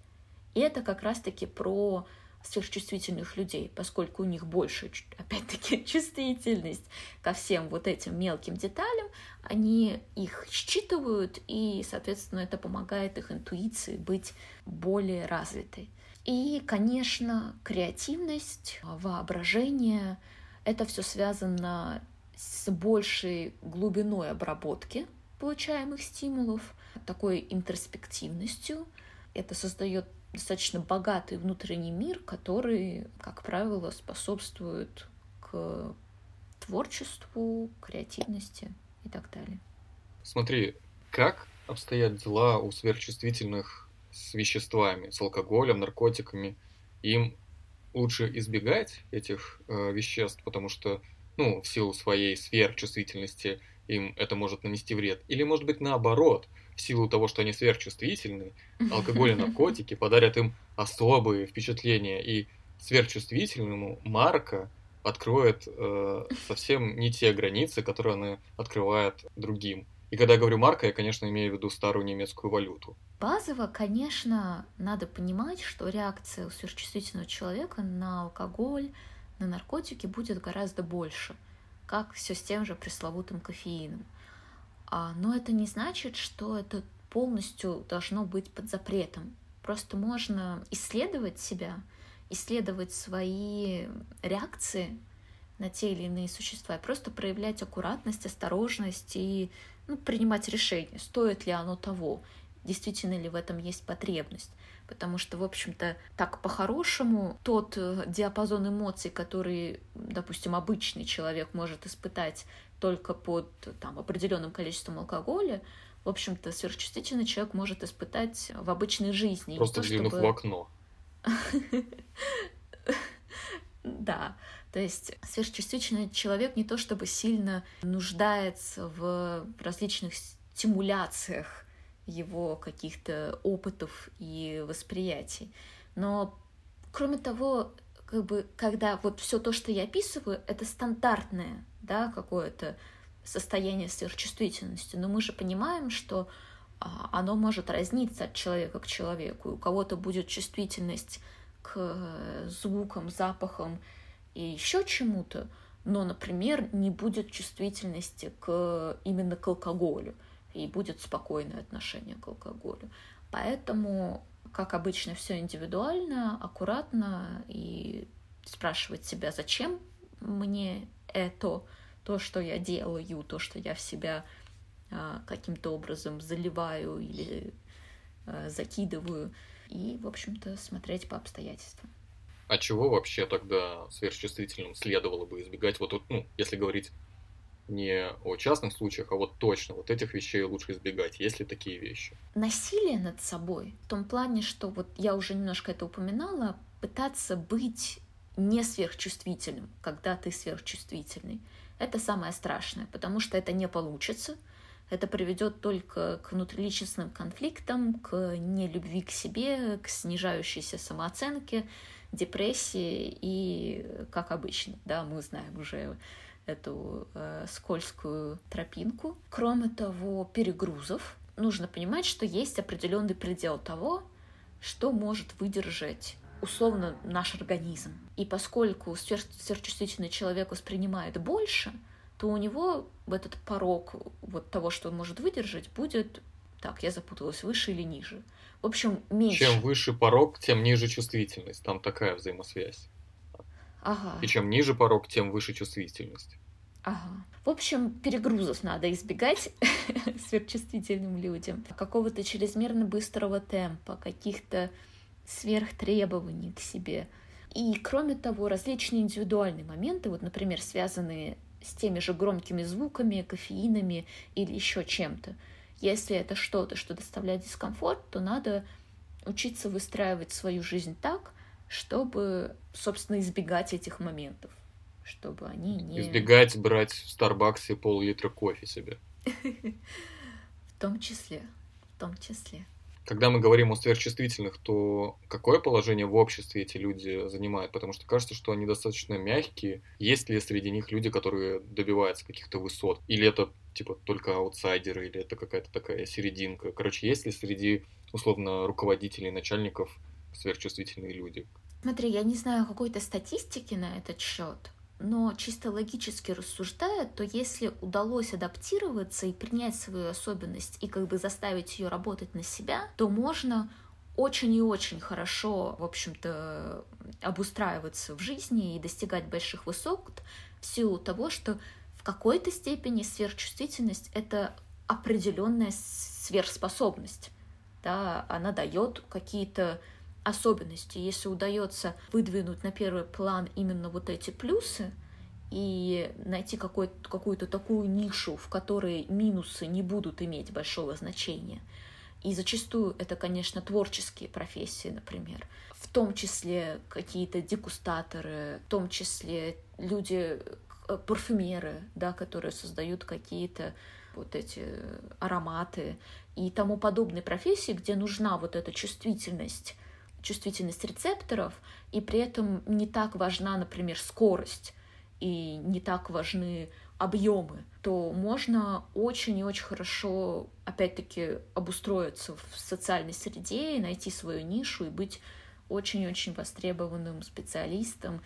И это как раз-таки про сверхчувствительных людей, поскольку у них больше, опять-таки, <laughs> чувствительность ко всем вот этим мелким деталям, они их считывают, и, соответственно, это помогает их интуиции быть более развитой. И, конечно, креативность, воображение — это все связано с большей глубиной обработки получаемых стимулов, такой интроспективностью. Это создает достаточно богатый внутренний мир, который, как правило, способствует к творчеству, креативности и так далее. Смотри, как обстоят дела у сверхчувствительных с веществами, с алкоголем, наркотиками? Им лучше избегать этих э, веществ, потому что, ну, в силу своей сверхчувствительности им это может нанести вред. Или, может быть, наоборот, в силу того, что они сверхчувствительны, <laughs> алкоголь и наркотики подарят им особые впечатления. И сверхчувствительному Марка откроет э, совсем не те границы, которые она открывает другим. И когда я говорю марка, я, конечно, имею в виду старую немецкую валюту. Базово, конечно, надо понимать, что реакция у сверхчувствительного человека на алкоголь, на наркотики будет гораздо больше, как все с тем же пресловутым кофеином. А, но это не значит, что это полностью должно быть под запретом. Просто можно исследовать себя, исследовать свои реакции на те или иные существа и просто проявлять аккуратность, осторожность и ну, принимать решение, стоит ли оно того, действительно ли в этом есть потребность. Потому что, в общем-то, так по-хорошему тот э, диапазон эмоций, который, допустим, обычный человек может испытать только под там, определенным количеством алкоголя, в общем-то, сверхчувствительный человек может испытать в обычной жизни. Просто взглянув чтобы... в окно. <laughs> Да, то есть сверхчувствительный человек не то чтобы сильно нуждается в различных стимуляциях его каких-то опытов и восприятий. Но, кроме того, как бы, когда вот все то, что я описываю, это стандартное, да, какое-то состояние сверхчувствительности, но мы же понимаем, что а, оно может разниться от человека к человеку. У кого-то будет чувствительность к э, звукам, запахам и еще чему-то, но, например, не будет чувствительности к, именно к алкоголю, и будет спокойное отношение к алкоголю. Поэтому, как обычно, все индивидуально, аккуратно и спрашивать себя, зачем мне это, то, что я делаю, то, что я в себя а, каким-то образом заливаю или а, закидываю, и, в общем-то, смотреть по обстоятельствам. А чего вообще тогда сверхчувствительным следовало бы избегать? Вот, ну, если говорить не о частных случаях, а вот точно вот этих вещей лучше избегать. Есть ли такие вещи? Насилие над собой в том плане, что вот я уже немножко это упоминала, пытаться быть не сверхчувствительным, когда ты сверхчувствительный. Это самое страшное, потому что это не получится. Это приведет только к внутриличностным конфликтам, к нелюбви к себе, к снижающейся самооценке, депрессии и, как обычно, да, мы знаем уже эту э, скользкую тропинку. Кроме того, перегрузов. Нужно понимать, что есть определенный предел того, что может выдержать условно наш организм. И поскольку сверхчувствительный человек воспринимает больше, то у него в этот порог вот того, что он может выдержать, будет, так, я запуталась, выше или ниже. В общем, меньше. Чем выше порог, тем ниже чувствительность. Там такая взаимосвязь. Ага. И чем ниже порог, тем выше чувствительность. Ага. В общем, перегрузов надо избегать <laughs> сверхчувствительным людям. Какого-то чрезмерно быстрого темпа, каких-то сверхтребований к себе. И, кроме того, различные индивидуальные моменты, вот, например, связанные с теми же громкими звуками, кофеинами или еще чем-то. Если это что-то, что доставляет дискомфорт, то надо учиться выстраивать свою жизнь так, чтобы, собственно, избегать этих моментов, чтобы они не... Избегать брать в Старбаксе пол-литра кофе себе. <laughs> В том числе, в том числе. Когда мы говорим о сверхчувствительных, то какое положение в обществе эти люди занимают? Потому что кажется, что они достаточно мягкие. Есть ли среди них люди, которые добиваются каких-то высот? Или это типа только аутсайдеры, или это какая-то такая серединка? Короче, есть ли среди условно руководителей, начальников сверхчувствительные люди? Смотри, я не знаю какой-то статистики на этот счет, но чисто логически рассуждая, то если удалось адаптироваться и принять свою особенность и как бы заставить ее работать на себя, то можно очень и очень хорошо, в общем-то, обустраиваться в жизни и достигать больших высот в силу того, что в какой-то степени сверхчувствительность — это определенная сверхспособность. Да, она дает какие-то особенности. Если удается выдвинуть на первый план именно вот эти плюсы и найти какую-то такую нишу, в которой минусы не будут иметь большого значения. И зачастую это, конечно, творческие профессии, например. В том числе какие-то дегустаторы, в том числе люди, э, парфюмеры, да, которые создают какие-то вот эти ароматы и тому подобные профессии, где нужна вот эта чувствительность чувствительность рецепторов, и при этом не так важна, например, скорость, и не так важны объемы, то можно очень и очень хорошо, опять-таки, обустроиться в социальной среде и найти свою нишу и быть очень-очень востребованным специалистом.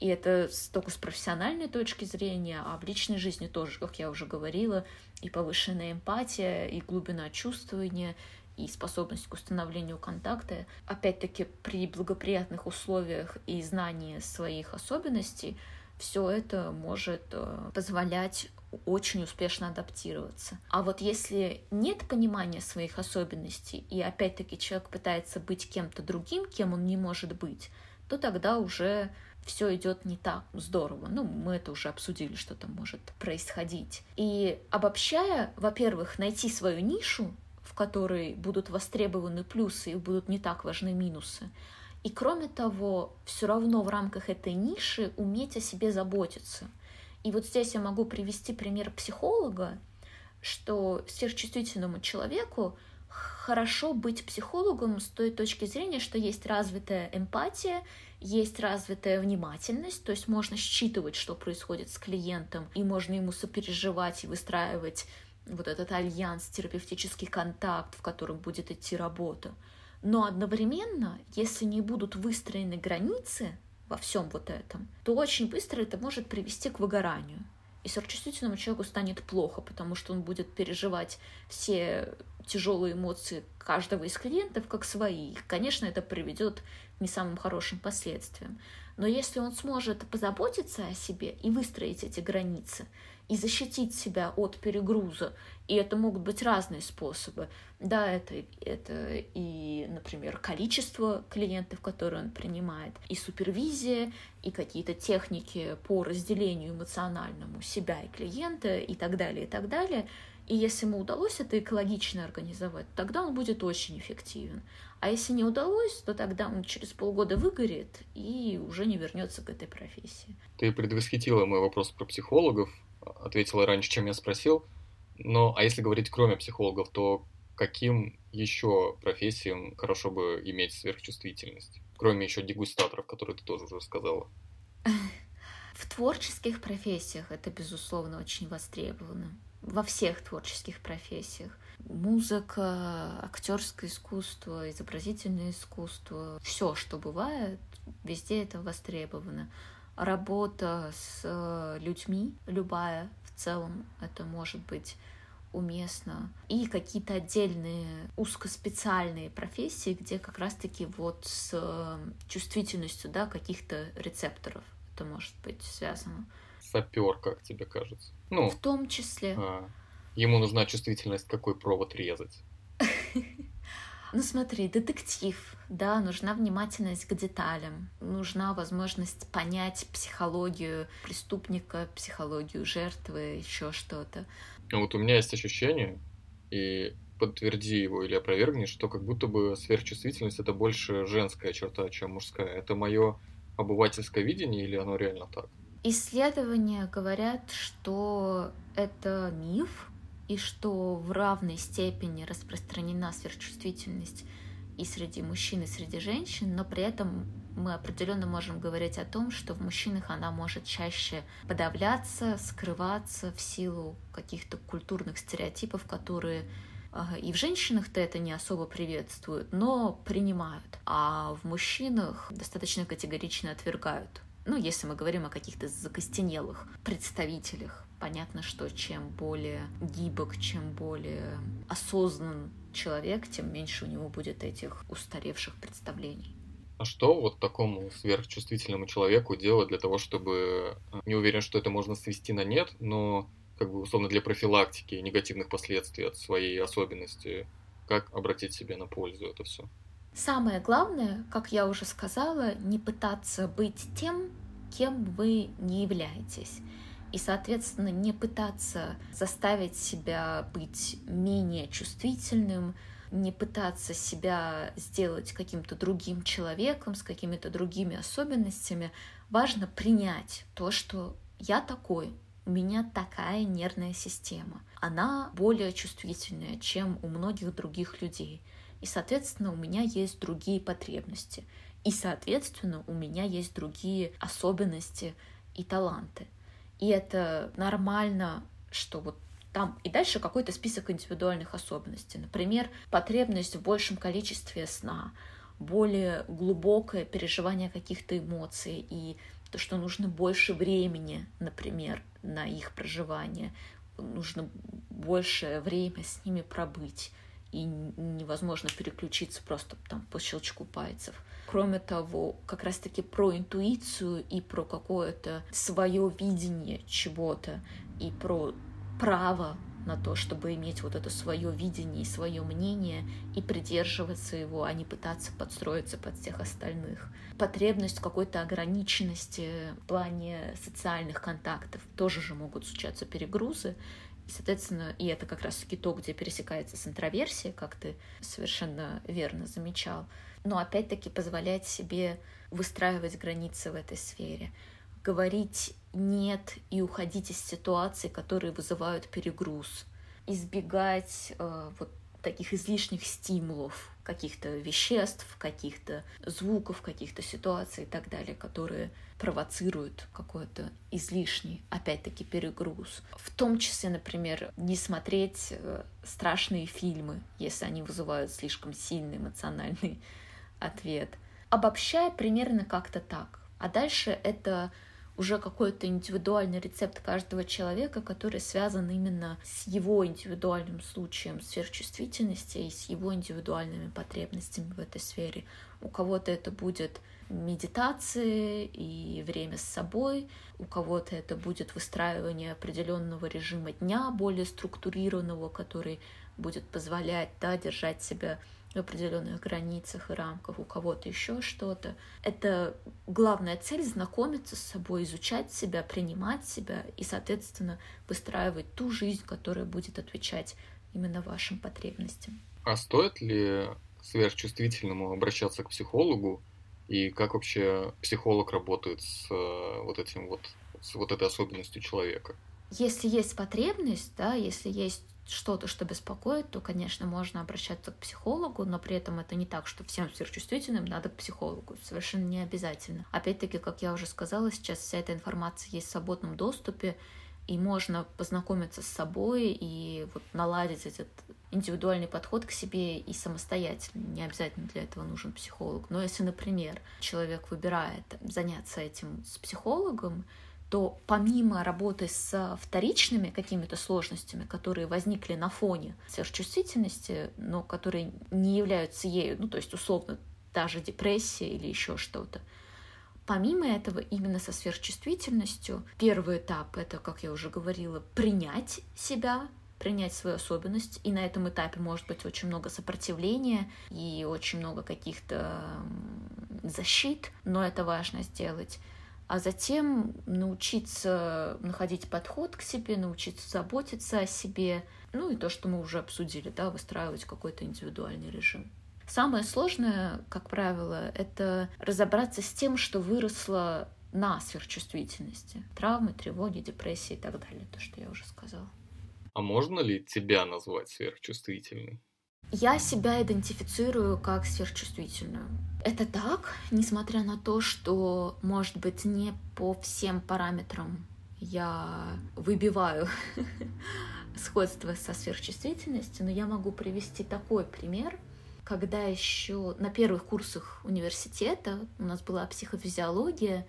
И это только с профессиональной точки зрения, а в личной жизни тоже, как я уже говорила, и повышенная эмпатия, и глубина чувствования, и способность к установлению контакта, опять-таки при благоприятных условиях и знании своих особенностей, все это может э, позволять очень успешно адаптироваться. А вот если нет понимания своих особенностей, и опять-таки человек пытается быть кем-то другим, кем он не может быть, то тогда уже все идет не так здорово. Ну, мы это уже обсудили, что там может происходить. И обобщая, во-первых, найти свою нишу, в которой будут востребованы плюсы и будут не так важны минусы. И кроме того, все равно в рамках этой ниши уметь о себе заботиться. И вот здесь я могу привести пример психолога, что сверхчувствительному человеку хорошо быть психологом с той точки зрения, что есть развитая эмпатия, есть развитая внимательность, то есть можно считывать, что происходит с клиентом, и можно ему сопереживать и выстраивать вот этот альянс, терапевтический контакт, в котором будет идти работа. Но одновременно, если не будут выстроены границы во всем вот этом, то очень быстро это может привести к выгоранию. И сверхчувствительному человеку станет плохо, потому что он будет переживать все тяжелые эмоции каждого из клиентов как свои. Конечно, это приведет к не самым хорошим последствиям. Но если он сможет позаботиться о себе и выстроить эти границы, и защитить себя от перегруза. И это могут быть разные способы. Да, это, это и, например, количество клиентов, которые он принимает, и супервизия, и какие-то техники по разделению эмоциональному себя и клиента, и так далее, и так далее. И если ему удалось это экологично организовать, тогда он будет очень эффективен. А если не удалось, то тогда он через полгода выгорит и уже не вернется к этой профессии. Ты предвосхитила мой вопрос про психологов ответила раньше, чем я спросил. Но, а если говорить кроме психологов, то каким еще профессиям хорошо бы иметь сверхчувствительность? Кроме еще дегустаторов, которые ты тоже уже сказала. В творческих профессиях это, безусловно, очень востребовано. Во всех творческих профессиях. Музыка, актерское искусство, изобразительное искусство, все, что бывает, везде это востребовано работа с э, людьми, любая в целом, это может быть уместно. И какие-то отдельные узкоспециальные профессии, где как раз-таки вот с э, чувствительностью да, каких-то рецепторов это может быть связано. Сапер, как тебе кажется? Ну, в том числе. А, ему нужна чувствительность, какой провод резать. Ну смотри, детектив, да, нужна внимательность к деталям, нужна возможность понять психологию преступника, психологию жертвы, еще что-то. Ну вот у меня есть ощущение, и подтверди его или опровергни, что как будто бы сверхчувствительность это больше женская черта, чем мужская. Это мое обывательское видение или оно реально так? Исследования говорят, что это миф, и что в равной степени распространена сверхчувствительность и среди мужчин, и среди женщин, но при этом мы определенно можем говорить о том, что в мужчинах она может чаще подавляться, скрываться в силу каких-то культурных стереотипов, которые и в женщинах-то это не особо приветствуют, но принимают, а в мужчинах достаточно категорично отвергают. Ну, если мы говорим о каких-то закостенелых представителях понятно, что чем более гибок, чем более осознан человек, тем меньше у него будет этих устаревших представлений. А что вот такому сверхчувствительному человеку делать для того, чтобы... Э, не уверен, что это можно свести на нет, но как бы условно для профилактики негативных последствий от своей особенности, как обратить себе на пользу это все? Самое главное, как я уже сказала, не пытаться быть тем, кем вы не являетесь и, соответственно, не пытаться заставить себя быть менее чувствительным, не пытаться себя сделать каким-то другим человеком с какими-то другими особенностями. Важно принять то, что я такой, у меня такая нервная система. Она более чувствительная, чем у многих других людей. И, соответственно, у меня есть другие потребности. И, соответственно, у меня есть другие особенности и таланты. И это нормально, что вот там и дальше какой-то список индивидуальных особенностей. Например, потребность в большем количестве сна, более глубокое переживание каких-то эмоций и то, что нужно больше времени, например, на их проживание, нужно большее время с ними пробыть, и невозможно переключиться просто там по щелчку пальцев. Кроме того, как раз-таки про интуицию и про какое-то свое видение чего-то и про право на то, чтобы иметь вот это свое видение и свое мнение и придерживаться его, а не пытаться подстроиться под всех остальных. Потребность какой-то ограниченности в плане социальных контактов тоже же могут случаться перегрузы, и, соответственно, и это как раз-таки то, где пересекается с интроверсией, как ты совершенно верно замечал. Но опять-таки позволять себе выстраивать границы в этой сфере, говорить нет и уходить из ситуаций, которые вызывают перегруз, избегать э, вот таких излишних стимулов, каких-то веществ, каких-то звуков, каких-то ситуаций и так далее, которые провоцируют какой-то излишний, опять-таки, перегруз. В том числе, например, не смотреть э, страшные фильмы, если они вызывают слишком сильный эмоциональный ответ. Обобщая примерно как-то так. А дальше это уже какой-то индивидуальный рецепт каждого человека, который связан именно с его индивидуальным случаем сверхчувствительности и с его индивидуальными потребностями в этой сфере. У кого-то это будет медитации и время с собой, у кого-то это будет выстраивание определенного режима дня, более структурированного, который будет позволять да, держать себя в определенных границах и рамках, у кого-то еще что-то. Это главная цель — знакомиться с собой, изучать себя, принимать себя и, соответственно, выстраивать ту жизнь, которая будет отвечать именно вашим потребностям. А стоит ли сверхчувствительному обращаться к психологу? И как вообще психолог работает с э, вот этим вот, с вот этой особенностью человека? Если есть потребность, да, если есть что-то, что беспокоит, то, конечно, можно обращаться к психологу, но при этом это не так, что всем сверхчувствительным надо к психологу. Совершенно не обязательно. Опять-таки, как я уже сказала, сейчас вся эта информация есть в свободном доступе, и можно познакомиться с собой и вот наладить этот индивидуальный подход к себе и самостоятельно. Не обязательно для этого нужен психолог. Но если, например, человек выбирает заняться этим с психологом, то помимо работы с вторичными какими-то сложностями, которые возникли на фоне сверхчувствительности, но которые не являются ею, ну то есть условно та же депрессия или еще что-то, Помимо этого, именно со сверхчувствительностью, первый этап — это, как я уже говорила, принять себя, принять свою особенность. И на этом этапе может быть очень много сопротивления и очень много каких-то защит, но это важно сделать а затем научиться находить подход к себе, научиться заботиться о себе, ну и то, что мы уже обсудили, да, выстраивать какой-то индивидуальный режим. Самое сложное, как правило, это разобраться с тем, что выросло на сверхчувствительности. Травмы, тревоги, депрессии и так далее, то, что я уже сказала. А можно ли тебя назвать сверхчувствительной? Я себя идентифицирую как сверхчувствительную. Это так, несмотря на то, что, может быть, не по всем параметрам я выбиваю <laughs> сходство со сверхчувствительностью, но я могу привести такой пример, когда еще на первых курсах университета у нас была психофизиология,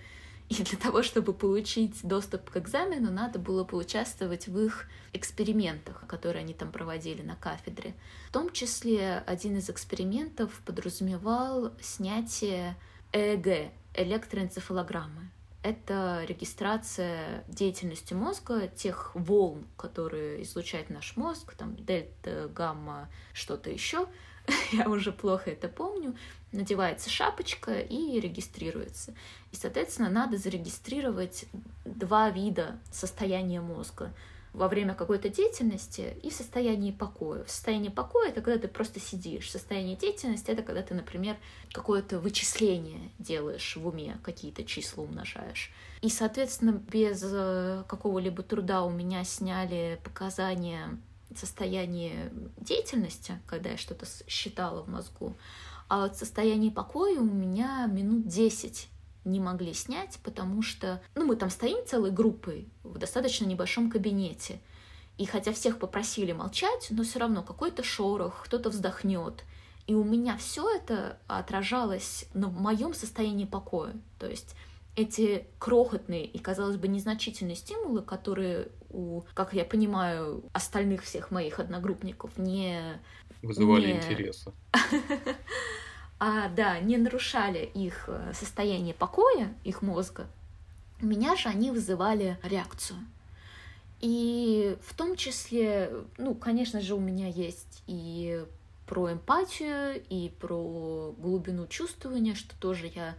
и для того, чтобы получить доступ к экзамену, надо было поучаствовать в их экспериментах, которые они там проводили на кафедре. В том числе один из экспериментов подразумевал снятие ЭЭГ, электроэнцефалограммы. Это регистрация деятельности мозга, тех волн, которые излучает наш мозг, там дельта, гамма, что-то еще. <laughs> Я уже плохо это помню надевается шапочка и регистрируется. И, соответственно, надо зарегистрировать два вида состояния мозга во время какой-то деятельности и в состоянии покоя. В состоянии покоя это когда ты просто сидишь. В состоянии деятельности это когда ты, например, какое-то вычисление делаешь в уме, какие-то числа умножаешь. И, соответственно, без э, какого-либо труда у меня сняли показания состояния деятельности, когда я что-то считала в мозгу. А вот состояние покоя у меня минут 10 не могли снять, потому что, ну, мы там стоим целой группой в достаточно небольшом кабинете. И хотя всех попросили молчать, но все равно какой-то шорох, кто-то вздохнет. И у меня все это отражалось на моем состоянии покоя. То есть эти крохотные и, казалось бы, незначительные стимулы, которые у, как я понимаю, остальных всех моих одногруппников не вызывали не... интереса. <laughs> а, да, не нарушали их э, состояние покоя, их мозга, у меня же они вызывали реакцию. И в том числе, ну, конечно же, у меня есть и про эмпатию, и про глубину чувствования, что тоже я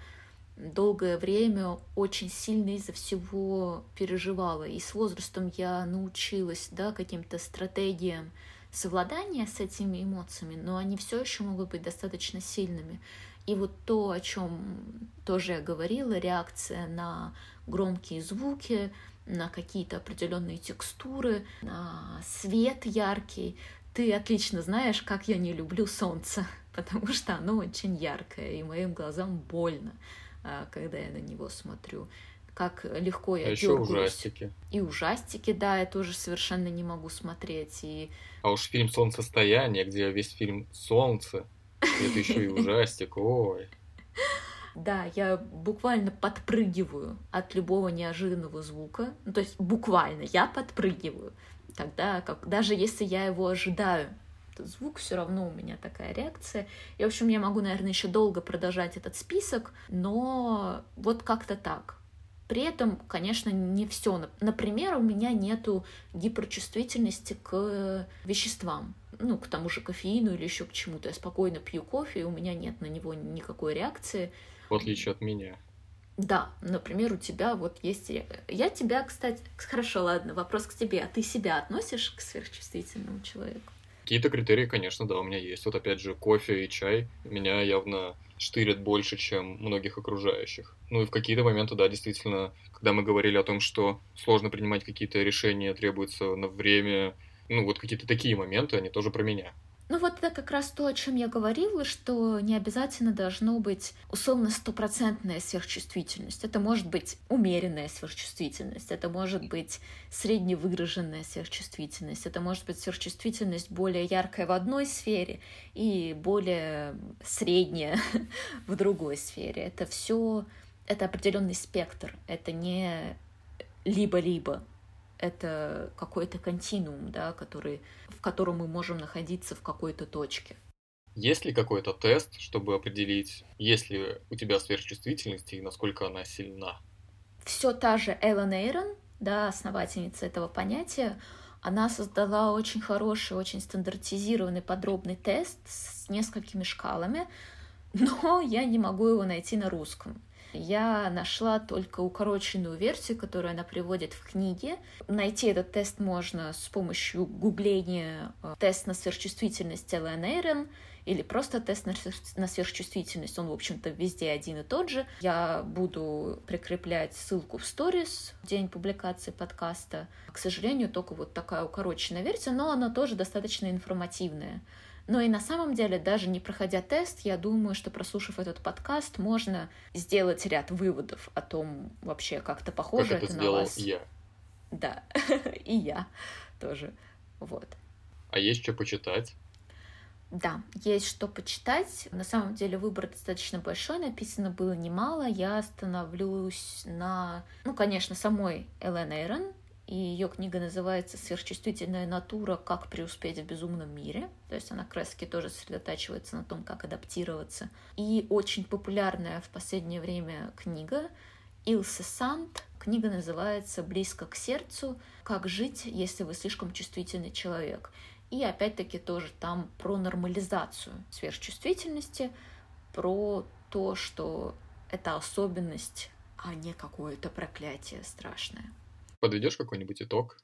долгое время очень сильно из-за всего переживала. И с возрастом я научилась да, каким-то стратегиям совладания с этими эмоциями, но они все еще могут быть достаточно сильными. И вот то, о чем тоже я говорила, реакция на громкие звуки, на какие-то определенные текстуры, на свет яркий. Ты отлично знаешь, как я не люблю солнце, <laughs> потому что оно очень яркое, и моим глазам больно, когда я на него смотрю. Как легко я а еще ужастики. И ужастики, да, я тоже совершенно не могу смотреть. И... А уж фильм «Солнцестояние», где весь фильм «Солнце», это еще и ужастик, ой. Да, я буквально подпрыгиваю от любого неожиданного звука. Ну, то есть буквально я подпрыгиваю. Тогда, как, даже если я его ожидаю, звук все равно у меня такая реакция. И, в общем, я могу, наверное, еще долго продолжать этот список, но вот как-то так. При этом, конечно, не все. Например, у меня нету гиперчувствительности к веществам, ну, к тому же кофеину или еще к чему-то. Я спокойно пью кофе, и у меня нет на него никакой реакции. В отличие от меня. Да, например, у тебя вот есть... Я тебя, кстати... Хорошо, ладно, вопрос к тебе. А ты себя относишь к сверхчувствительному человеку? Какие-то критерии, конечно, да, у меня есть. Вот опять же, кофе и чай меня явно штырят больше, чем многих окружающих. Ну и в какие-то моменты, да, действительно, когда мы говорили о том, что сложно принимать какие-то решения, требуется на время, ну вот какие-то такие моменты, они тоже про меня. Ну вот это как раз то, о чем я говорила, что не обязательно должно быть условно стопроцентная сверхчувствительность. Это может быть умеренная сверхчувствительность, это может быть средневыраженная сверхчувствительность, это может быть сверхчувствительность более яркая в одной сфере и более средняя <laughs> в другой сфере. Это все, это определенный спектр, это не либо-либо, это какой-то континуум, да, который, в котором мы можем находиться в какой-то точке. Есть ли какой-то тест, чтобы определить, есть ли у тебя сверхчувствительность и насколько она сильна? Все та же Эллен Эйрон, да, основательница этого понятия, она создала очень хороший, очень стандартизированный подробный тест с несколькими шкалами, но я не могу его найти на русском я нашла только укороченную версию, которую она приводит в книге. Найти этот тест можно с помощью гугления э, «тест на сверхчувствительность ЛНРН» или просто тест на сверхчувствительность. Он, в общем-то, везде один и тот же. Я буду прикреплять ссылку в сторис в день публикации подкаста. К сожалению, только вот такая укороченная версия, но она тоже достаточно информативная. Но и на самом деле, даже не проходя тест, я думаю, что прослушав этот подкаст, можно сделать ряд выводов о том, вообще как-то похоже как это, это на вас. я. Да, <laughs> и я тоже. Вот. А есть что почитать? Да, есть что почитать. На самом деле выбор достаточно большой, написано было немало. Я остановлюсь на, ну, конечно, самой Элен Эйрон, и ее книга называется «Сверхчувствительная натура. Как преуспеть в безумном мире». То есть она как раз таки тоже сосредотачивается на том, как адаптироваться. И очень популярная в последнее время книга Илсе Сант. Книга называется «Близко к сердцу. Как жить, если вы слишком чувствительный человек». И опять-таки тоже там про нормализацию сверхчувствительности, про то, что это особенность, а не какое-то проклятие страшное. Подведешь какой-нибудь итог?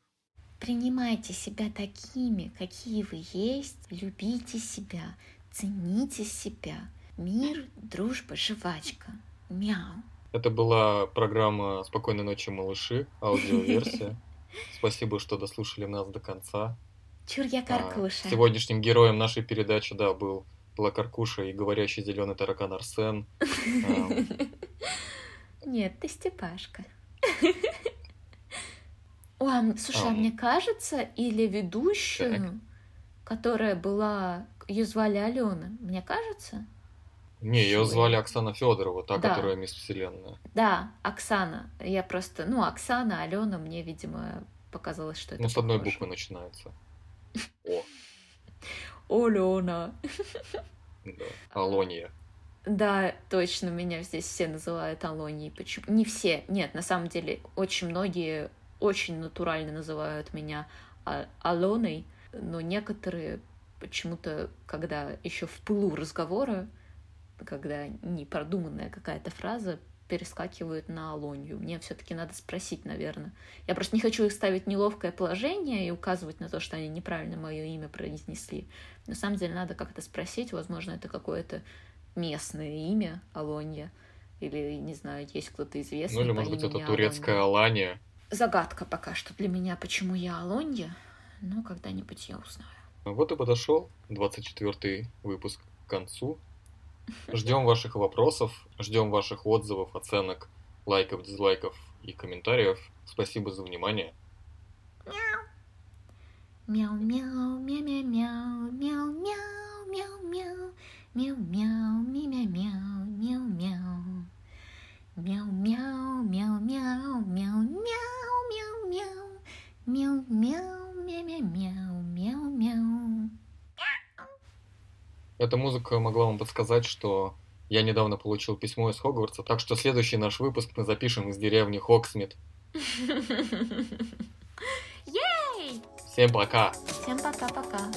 Принимайте себя такими, какие вы есть, любите себя, цените себя. Мир, дружба, жвачка. Мяу. Это была программа «Спокойной ночи, малыши», аудиоверсия. <laughs> Спасибо, что дослушали нас до конца. Чур я каркуша. А, сегодняшним героем нашей передачи, да, был была Каркуша и говорящий зеленый таракан Арсен. <laughs> Нет, ты Степашка. <laughs> Ой, слушай, а, а мне кажется, или ведущую, так. которая была, ее звали Алена, мне кажется? Не, ее звали Оксана Федорова, та, да. которая мисс Вселенная. Да, Оксана. Я просто, ну, Оксана, Алена, мне, видимо, показалось, что это. Ну, с одной буквы начинается. <laughs> О. Олена. Да. Алония. Да, точно, меня здесь все называют Алонией. Почему? Не все. Нет, на самом деле, очень многие очень натурально называют меня а, Алоной, но некоторые почему-то, когда еще в пылу разговора, когда непродуманная какая-то фраза, перескакивают на Алонью. Мне все-таки надо спросить, наверное. Я просто не хочу их ставить в неловкое положение и указывать на то, что они неправильно мое имя произнесли. На самом деле надо как-то спросить, возможно, это какое-то местное имя Алонья, или, не знаю, есть кто-то известный. Ну или, может быть, это турецкая Алания загадка пока что для меня, почему я Алонья, но когда-нибудь я узнаю. Вот и подошел 24 выпуск концу. Ждем ваших вопросов, ждем ваших отзывов, оценок, лайков, дизлайков и комментариев. Спасибо за внимание. Мяу, мяу, мяу, мяу, мяу, мяу, мяу, мяу, мяу, мяу, мяу, мяу, мяу, мяу. Мяу, мяу, мяу, мяу, мяу, мяу, мяу, мяу. Мяу, мяу, мяу, мяу, мяу, мяу, мяу. Эта музыка могла вам подсказать, что я недавно получил письмо из Хогвартса, так что следующий наш выпуск мы запишем из деревни Хоксмит. Всем пока! Всем пока-пока.